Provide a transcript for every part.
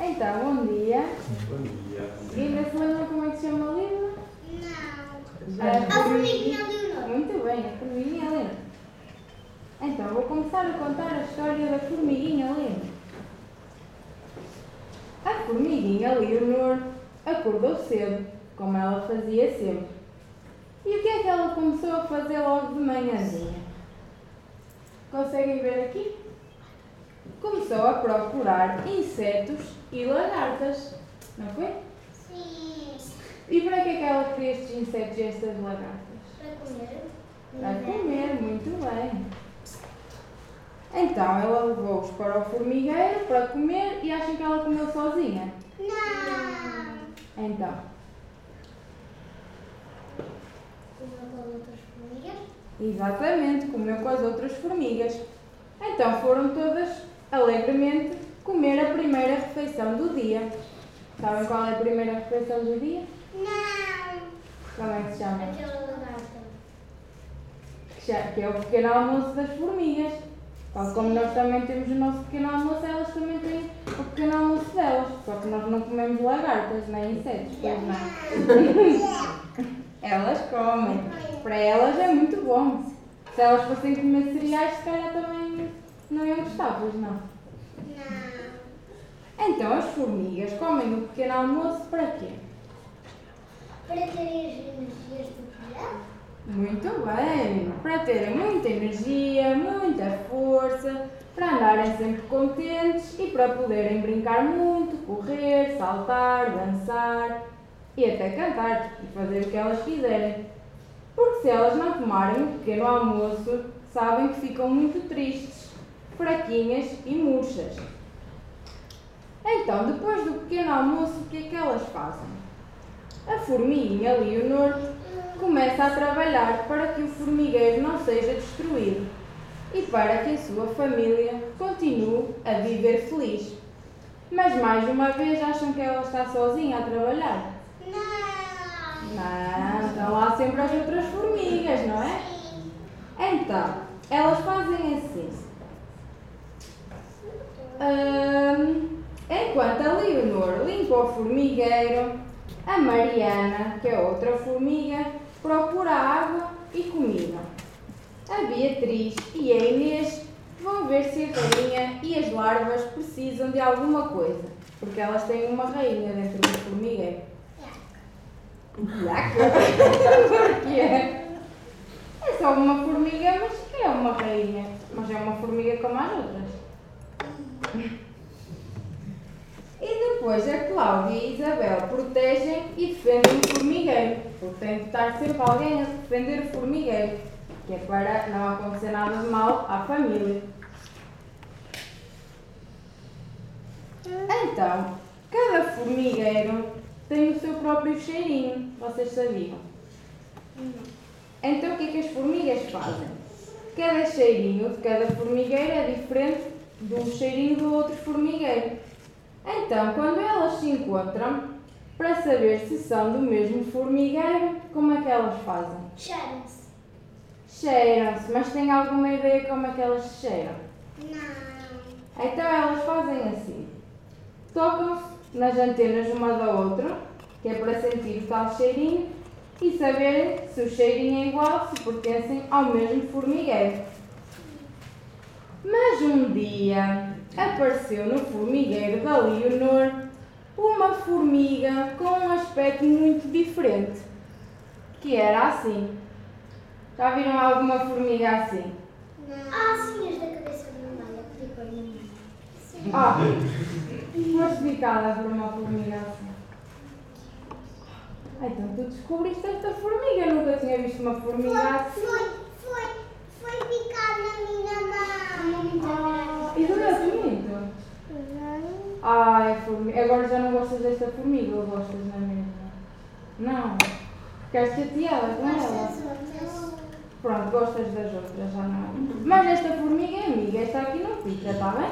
Então, bom dia. Bom dia. Ainda se lembram como é que se chama o livro? Não. A A formiguinha Leonor. Muito bem, a formiguinha Lena. Então, vou começar a contar a história da formiguinha Lena. A formiguinha Leonor acordou cedo, como ela fazia sempre. E o que é que ela começou a fazer logo de manhãzinha? Conseguem ver aqui? Começou a procurar insetos e lagartas, não foi? Sim. E para que é que ela queria estes insetos e estas lagartas? Para comer. Para comer, muito bem. Então ela levou-os para o formigueiro para comer e acham que ela comeu sozinha? Não. Então, Comeu com outras formigas. exatamente, comeu com as outras formigas. Então foram todas alegremente comer a primeira refeição do dia. Sabem qual é a primeira refeição do dia? Não. Como é que se chama? Aquela lagarta. Que é o pequeno almoço das formigas. Tal como nós também temos o nosso pequeno almoço, elas também têm o pequeno almoço delas. Só que nós não comemos lagartas nem insetos, pois não. Elas comem. Para elas é muito bom. Se elas fossem comer cereais, se calhar também não iam gostar, pois não. Então as formigas comem o pequeno almoço para quê? Para ter as energias do dia. Muito bem, para terem muita energia, muita força, para andarem sempre contentes e para poderem brincar muito, correr, saltar, dançar e até cantar e fazer o que elas quiserem. Porque se elas não tomarem um pequeno almoço, sabem que ficam muito tristes, fraquinhas e murchas. Então, depois do pequeno almoço, o que é que elas fazem? A formiguinha Leonor começa a trabalhar para que o formigueiro não seja destruído e para que a sua família continue a viver feliz. Mas mais uma vez acham que ela está sozinha a trabalhar? Não. Não, estão lá sempre as outras formigas, não é? Então, elas fazem assim. Hum, enquanto a Leonor limpa o formigueiro, a Mariana, que é outra formiga, procura água e comida. A Beatriz e a Inês vão ver se a rainha e as larvas precisam de alguma coisa, porque elas têm uma rainha dentro do formigueiro. Yaca! Porquê? É só uma formiga, mas é uma rainha. Mas é uma formiga como as outras. E depois a Cláudia e Isabel protegem e defendem o formigueiro. Porque tem de estar sempre alguém a defender o formigueiro. Que é para não acontecer nada de mal à família. Então, cada formigueiro tem o seu próprio cheirinho. Vocês sabiam? Então o que é que as formigas fazem? Cada cheirinho de cada formigueiro é diferente do cheirinho do outro formigueiro. Então, quando elas se encontram, para saber se são do mesmo formigueiro, como é que elas fazem? Cheiram-se. Cheiram-se, mas têm alguma ideia como é que elas se cheiram? Não. Então elas fazem assim. Tocam-se nas antenas uma da outra, que é para sentir o tal cheirinho, e saberem se o cheirinho é igual, se pertencem ao mesmo formigueiro. Mas um dia apareceu no formigueiro da Leonor uma formiga com um aspecto muito diferente, que era assim. Já viram alguma formiga assim? Não. Ah, sim, as da cabeça vermelha. Tricorninha. Sim. Ah, foste picada por uma formiga assim. Ah, então tu descobriste esta formiga, eu nunca tinha visto uma formiga assim. Foi, foi, foi picar na minha mão. Ah, e doeu-te muito? Ai, formiga. Agora já não gostas desta formiga ou gostas na mesma? Não. Ficaste chateada com ela? Pronto, gostas das outras, já não. Mas esta formiga é amiga, esta aqui não pica, está bem?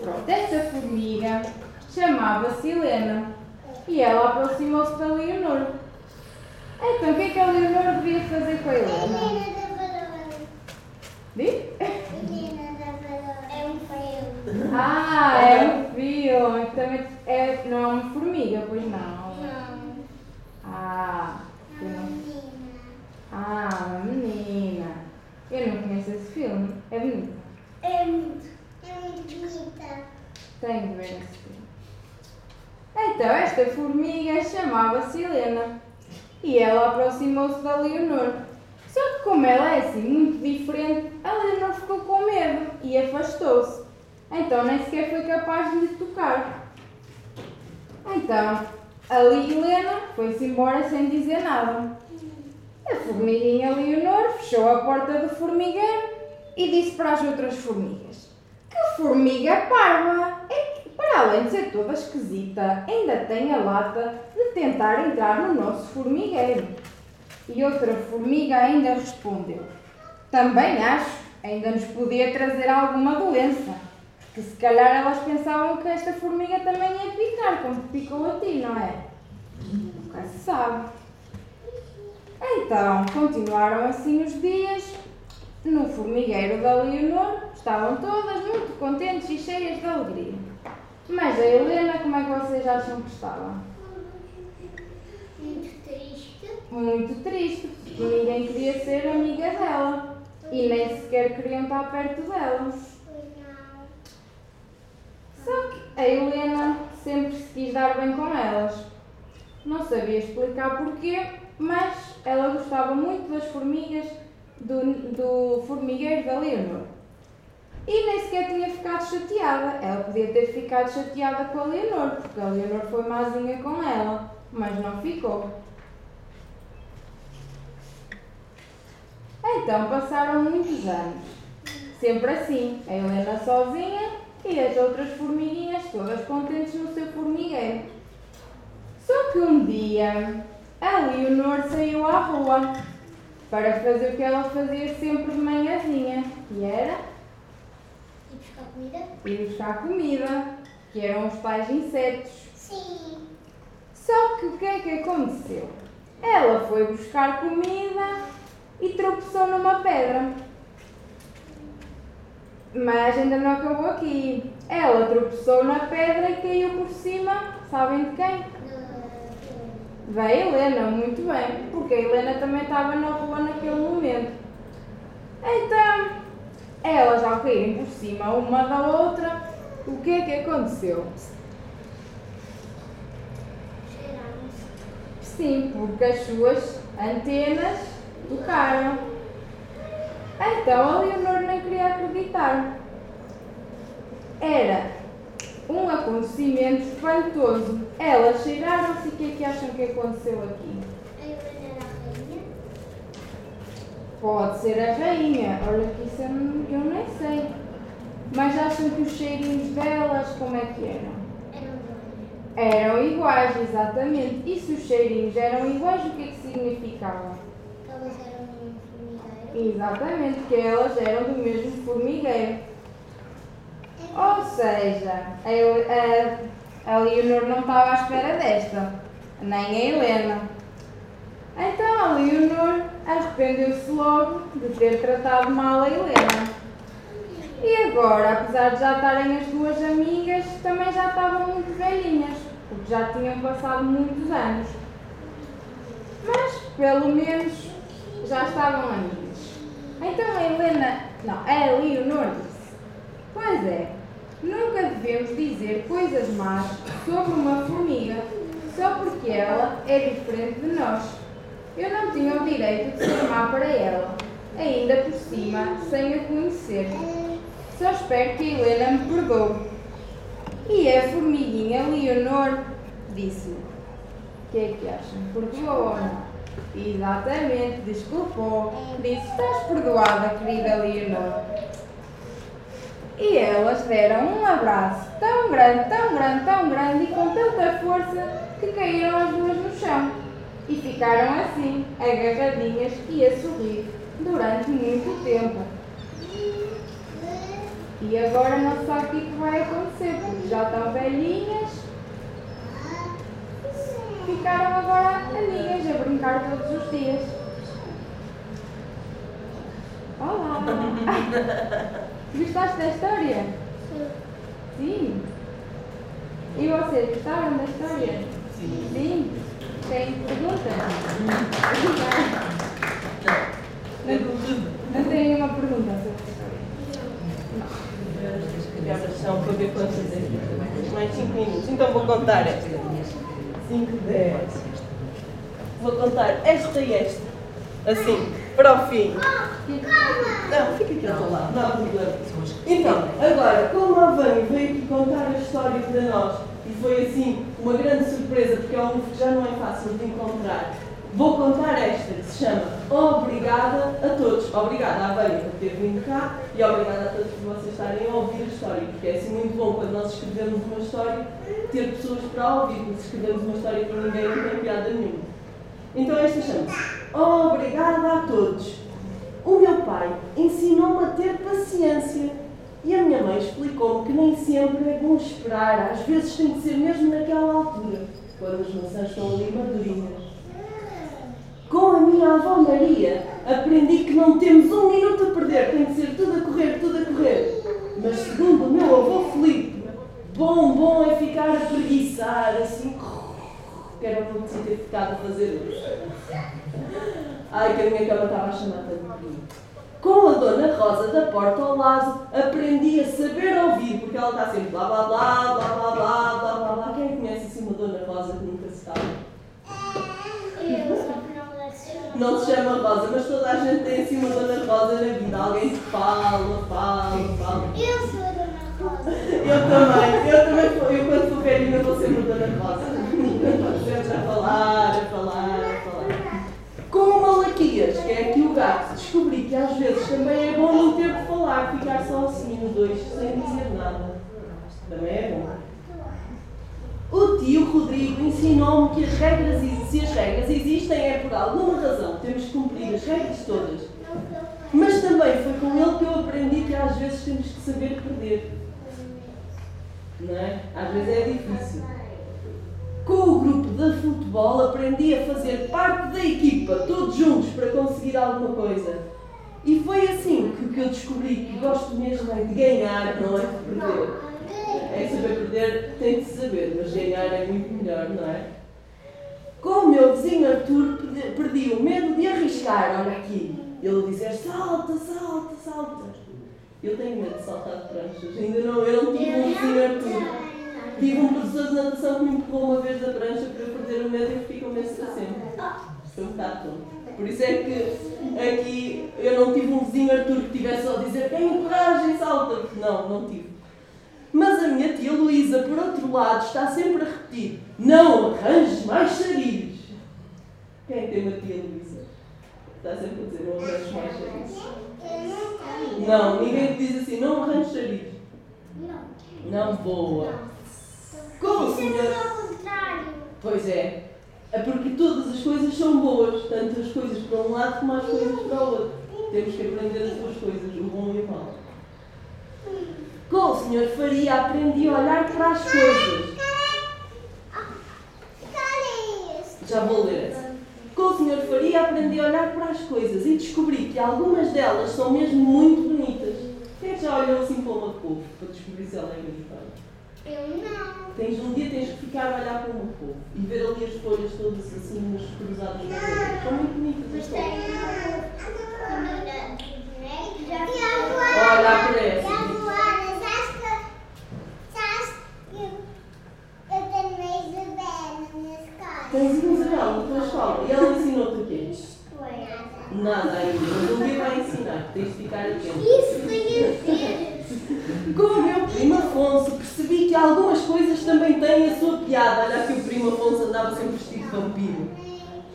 Pronto, esta formiga chamava-se Helena e ela aproximou-se da Leonor. Então, o que é que a Leonor devia fazer com a Helena? Helena da Varona. Diz? Helena da Varona. É um. Ah, Ah, é filme. Também é, não é uma formiga, pois não. Não. Ah, É uma menina. ah, uma menina. Eu não conheço esse filme. É bonito. É muito. É muito bonita. Tenho de ver esse filme. Então, esta formiga chamava-se Helena. E ela aproximou-se da Leonor. Só que como ela é assim muito diferente, a Leonor ficou com medo e afastou-se. Então nem sequer foi capaz de lhe tocar. Então, a Helena foi-se embora sem dizer nada. A formiguinha Leonor fechou a porta do formigueiro e disse para as outras formigas: Que formiga parva! É que, para além de ser toda esquisita, ainda tem a lata de tentar entrar no nosso formigueiro. E outra formiga ainda respondeu: Também acho, ainda nos podia trazer alguma doença. Porque se calhar elas pensavam que esta formiga também ia picar, como picou a ti, não é? Nunca se sabe. Então, continuaram assim os dias. No formigueiro da Leonor estavam todas muito contentes e cheias de alegria. Mas a Helena, como é que vocês acham que estava? Muito triste. Muito triste, porque ninguém queria ser amiga dela e nem sequer queriam estar perto dela. Só que a Helena sempre se quis dar bem com elas. Não sabia explicar porquê, mas ela gostava muito das formigas do, do formigueiro da Leonor. E nem sequer tinha ficado chateada. Ela podia ter ficado chateada com a Leonor, porque a Leonor foi mazinha com ela, mas não ficou. Então passaram muitos anos. Sempre assim, a Helena sozinha e as outras formiguinhas todas contentes no seu formigueiro. Só que um dia a Leonor saiu à rua para fazer o que ela fazia sempre de manhãzinha, que era E buscar comida? ir buscar comida, que eram os tais insetos. Sim. Só que o que é que aconteceu? Ela foi buscar comida e tropeçou numa pedra. Mas ainda não acabou aqui. Ela tropeçou na pedra e caiu por cima, sabem de quem? Da Helena, muito bem, porque a Helena também estava na rua naquele momento. Então, elas ao caírem por cima uma da outra, o que é que aconteceu? Sim, porque as suas antenas tocaram. Então a Leonor nem queria acreditar. Era um acontecimento espantoso. Elas cheiraram-se e o que é que acham que aconteceu aqui? A Helena era a rainha. Pode ser a rainha, olha que isso eu não, eu nem sei. Mas acham que os cheirinhos delas como é que eram? Era Eram iguais, exatamente. E se os cheirinhos eram iguais, o que é que significava? Elas eram um formigueiro. Exatamente, que elas eram do mesmo formigueiro. Ou seja, a, a, a Leonor não estava à espera desta, nem a Helena. Então a Leonor arrependeu-se logo de ter tratado mal a Helena. E agora, apesar de já estarem as duas amigas, também já estavam muito velhinhas, porque já tinham passado muitos anos. Mas, pelo menos, já estavam amigas. Então a Helena, não, a Leonor disse: Pois é, nunca devemos dizer coisas más sobre uma formiga só porque ela é diferente de nós. Eu não tinha o direito de ser má para ela, ainda por cima, sem a conhecer. Só espero que a Helena me perdoe. E a formiguinha Leonor disse: O que é que acham? Perdoou ou não? Exatamente, desculpou. Disse: Estás perdoada, querida Leonor. E elas deram um abraço tão grande, tão grande, tão grande e com tanta força que caíram as duas no chão. E ficaram assim, agarradinhas e a sorrir durante muito tempo. E agora não sabe o que é que vai acontecer, porque já estão velhinhas. Ficaram agora amigas a brincar todos os dias. Olá! Gostaste da história? Sim. E vocês gostaram da história? Sim. Sim. Tem perguntas? Não, não tem nenhuma pergunta sobre a história? Que horas são para ver quantos é. Mais 5 minutos. Então vou contar esta. 5, 10. Vou contar esta e esta. Assim, para o fim. Não, fica aqui ao teu lado, não há problema. Então, agora, como a Vânia veio aqui contar a história para nós e foi assim uma grande surpresa, porque é um livro que já não é fácil de encontrar, vou contar esta que se chama Obrigada a Todos. Obrigada à Vânia por ter vindo cá e obrigada a todos por vocês estarem a ouvir a história, porque é assim muito bom quando nós escrevemos uma história ter pessoas para ouvir, porque se escrevemos uma história para ninguém não tem piada nenhuma. Então esta chama-se Obrigada a todos. O meu pai ensinou-me a ter paciência e a minha mãe explicou-me que nem sempre é bom esperar, às vezes tem que ser mesmo naquela altura, quando as maçãs estão ali madurinhas. Com a minha avó Maria, aprendi que não temos um minuto a perder, tem que ser tudo a correr, tudo a correr. Mas segundo o meu avô Felipe, bom, bom é ficar a preguiçar, assim, que era o que ter ficado a fazer hoje. Ai, que a minha cama estava a chamar tanto Com a Dona Rosa da Porta ao lado, aprendi a saber ouvir, porque ela está sempre blá blá blá, blá blá blá, blá blá blá. Quem conhece assim uma Dona Rosa que nunca se sabe? Não se chama Rosa, mas toda a gente tem assim uma Dona Rosa na vida. Alguém que fala, fala, fala. Eu sou a Dona Rosa. Eu também, eu também, eu quando for velhinha vou ser uma Dona Rosa. Falar, a falar, a falar. Com o Malaquias, que é aqui o gato, descobri que às vezes também é bom não ter que falar, ficar só assim os dois, sem dizer nada. Também é bom. O tio Rodrigo ensinou-me que as regras, se as regras existem é por alguma razão, temos que cumprir as regras todas. Mas também foi com ele que eu aprendi que às vezes temos que saber perder. Não é? Às vezes é difícil. Com o grupo de futebol aprendi a fazer parte da equipa, todos juntos, para conseguir alguma coisa. E foi assim que, eu descobri que gosto mesmo é de ganhar, não é de perder. É saber perder, tem de saber, mas ganhar é muito melhor, não é? Com o meu vizinho Arthur perdi, o medo de arriscar, olha aqui. Ele dizer salta, salta, salta. Eu tenho medo de saltar de pranchas. Ainda não, eu não tive um vizinho Arthur. Tive um professor de natação que me empurrou uma vez da prancha para eu perder o medo e fico o medo para sempre. Foi um bocado tonto. Por isso é que aqui eu não tive um vizinho Arthur que tivesse só a dizer tenha coragem, salta. Não, não tive. Mas a minha tia Luísa, por outro lado, está sempre a repetir: não arranjes mais sarilhos. Quem é que tem uma tia Luísa? Está sempre a dizer: não arranjes mais sarilhos. Não, ninguém te diz assim: não arranjes sarilhos. Não, boa. Como Isso senhor? é ao contrário. Pois é. É porque todas as coisas são boas, tanto as coisas para um lado como as coisas para o outro. Temos que aprender as duas coisas, o bom e o mau. Com o Senhor Faria aprendi a olhar para as coisas. Isso? Já vou ler essa. Com o Senhor Faria aprendi a olhar para as coisas e descobri que algumas delas são mesmo muito bonitas. Quem é já olhou assim para uma couve para descobrir se ela é bonita? Eu não. Tens, um dia tens que ficar a olhar para uma couve e ver ali as folhas todas assim, umas cruzadas outras. São muito bonitas as tem couves. Já Olha para E essa. agora, sabes que, sabes que eu, eu tenho uma Isabel na minha escola? Tens uma Isabel na tua escola e ela ensinou-te o quê? História. Nada ainda, mas um dia vai ensinar, tens de ficar atento. Isso tem a ver. Com o meu primo Afonso, percebi que algumas coisas também têm a sua piada. Olha que o primo Afonso andava sempre vestido de vampiro.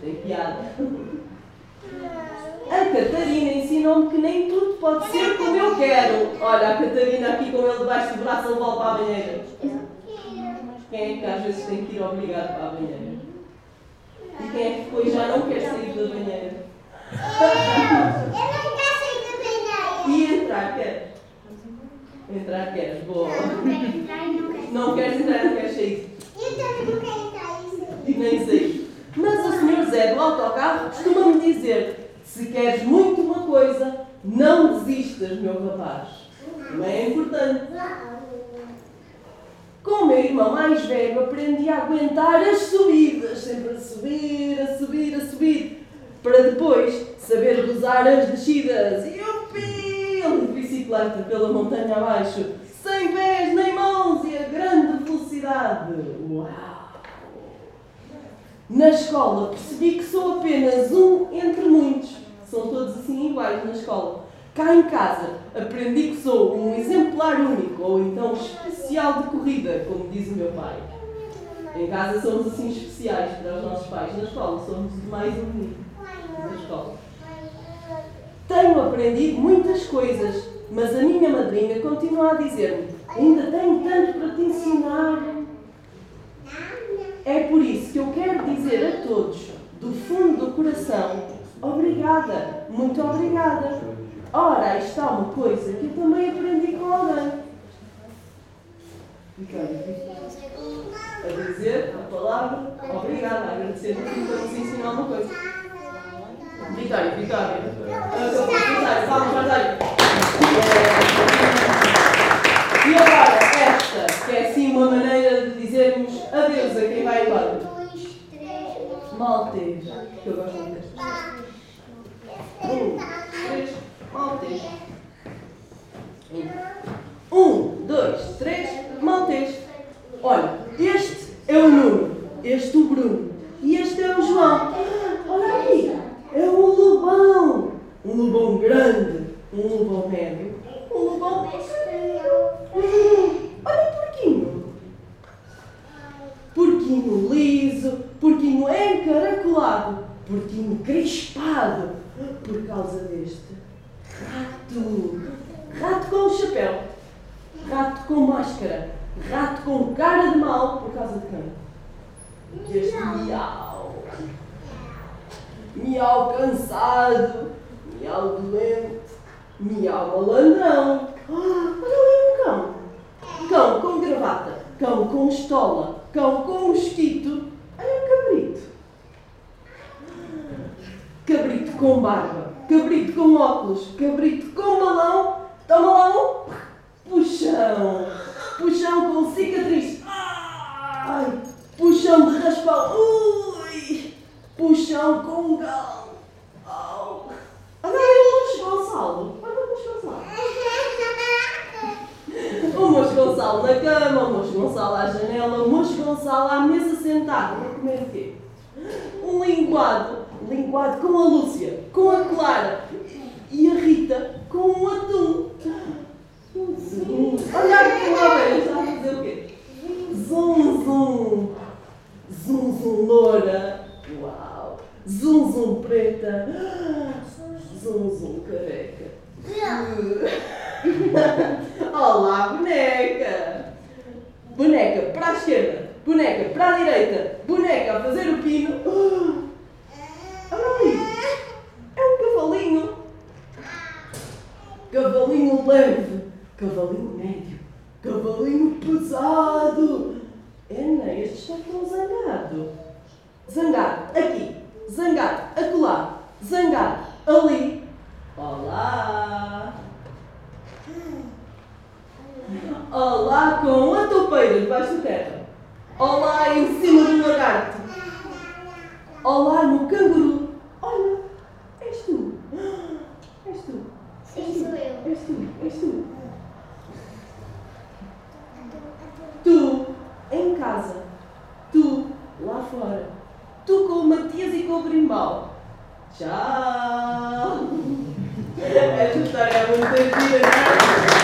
Tem piada. A Catarina ensinou-me que nem tudo pode ser como eu quero. Olha, a Catarina aqui com ele debaixo do braço, ele volta para a banheira. Quem é que às vezes tem que ir obrigado para a banheira? E quem é que depois já não quer sair da banheira? Eu não quero sair da banheira. E entrar, quer? Entrar, queres? Boa. Eu não quero entrar e não quero Não queres entrar, não queres sair. Eu também não quero entrar e sair. E nem sei. Mas o senhor Zé do autocarro costuma-me dizer: se queres muito uma coisa, não desistas, meu rapaz. Também é importante. Meu irmão mais velho aprendi a aguentar as subidas, sempre a subir, a subir, a subir, para depois saber gozar as descidas. E eu pilo de bicicleta pela montanha abaixo, sem pés nem mãos e a grande velocidade. Uau! Na escola percebi que sou apenas um entre muitos. São todos assim iguais na escola. Cá em casa aprendi que sou um exemplar único ou então especial de corrida, como diz o meu pai. Em casa somos assim especiais para os nossos pais. Na escola somos mais um na escola. Tenho aprendido muitas coisas, mas a minha madrinha continua a dizer-me: ainda tenho tanto para te ensinar. É por isso que eu quero dizer a todos, do fundo do coração, obrigada, muito obrigada. Ora, aí está uma coisa que eu também aprendi com alguém. A dizer a palavra obrigada, agradecer a por nos uma coisa. Vitória, Vitória. Vitória, vamos, Vitória. E agora, esta, que é assim uma maneira de dizermos adeus a quem vai embora. Maltês, que eu gosto muito deste. Um, três, maltês. Um, dois, três, maltês. Olha, este é o Nuno, este o Bruno e este é o João. Olha aí, é um lobão. Um lobão grande, um lobão médio, um lobão Olha o porquinho. Porquinho liso, porquinho encaracolado, porquinho crispado por causa deste rato. Rato com chapéu, rato com máscara, rato com cara de mal por causa de quem? Deste miau. Miau cansado, miau doente, miau malandrão. Ah, olha ali um cão. Cão com gravata, cão com estola, cão com mosquito. Olha um cabrito. Cabrito com barba, cabrito com óculos, cabrito com balão. Toma lá um puxão. Puxão com cicatriz. Ai, puxão de raspão. Ui, puxão com galo. Oh. Olha aí o Luís Gonçalo. Olha o Luís Gonçalo. O Moço Gonçalo na cama, o Moço Gonçalo à janela, o Moço Gonçalo à mesa sentado para comer o quê? Um linguado, linguado com a Lúcia, com a Clara e a Rita com um atum. Zum. Olha aqui uma vez, está a fazer o quê? Zum, zum. Zum, zum, loura. Uau. Zum, zum, preta. Zum, zum, careca. Olá, boneca! Boneca para a esquerda, boneca para a direita, boneca a fazer o pino. Leve, cavalinho médio, cavalinho pesado. É, não, este está tão zangado. Zangado aqui, zangado acolá, zangado ali. Olá! Olá com a toupeira debaixo da terra. Olá em cima do lagarto. Olá no canguru. Olha, és tu. És tu. Sim, sou eu. És tu. És tu. Tu em casa. Tu lá fora. Tu com o Brimbal. Tchau. Esta história é muito gira?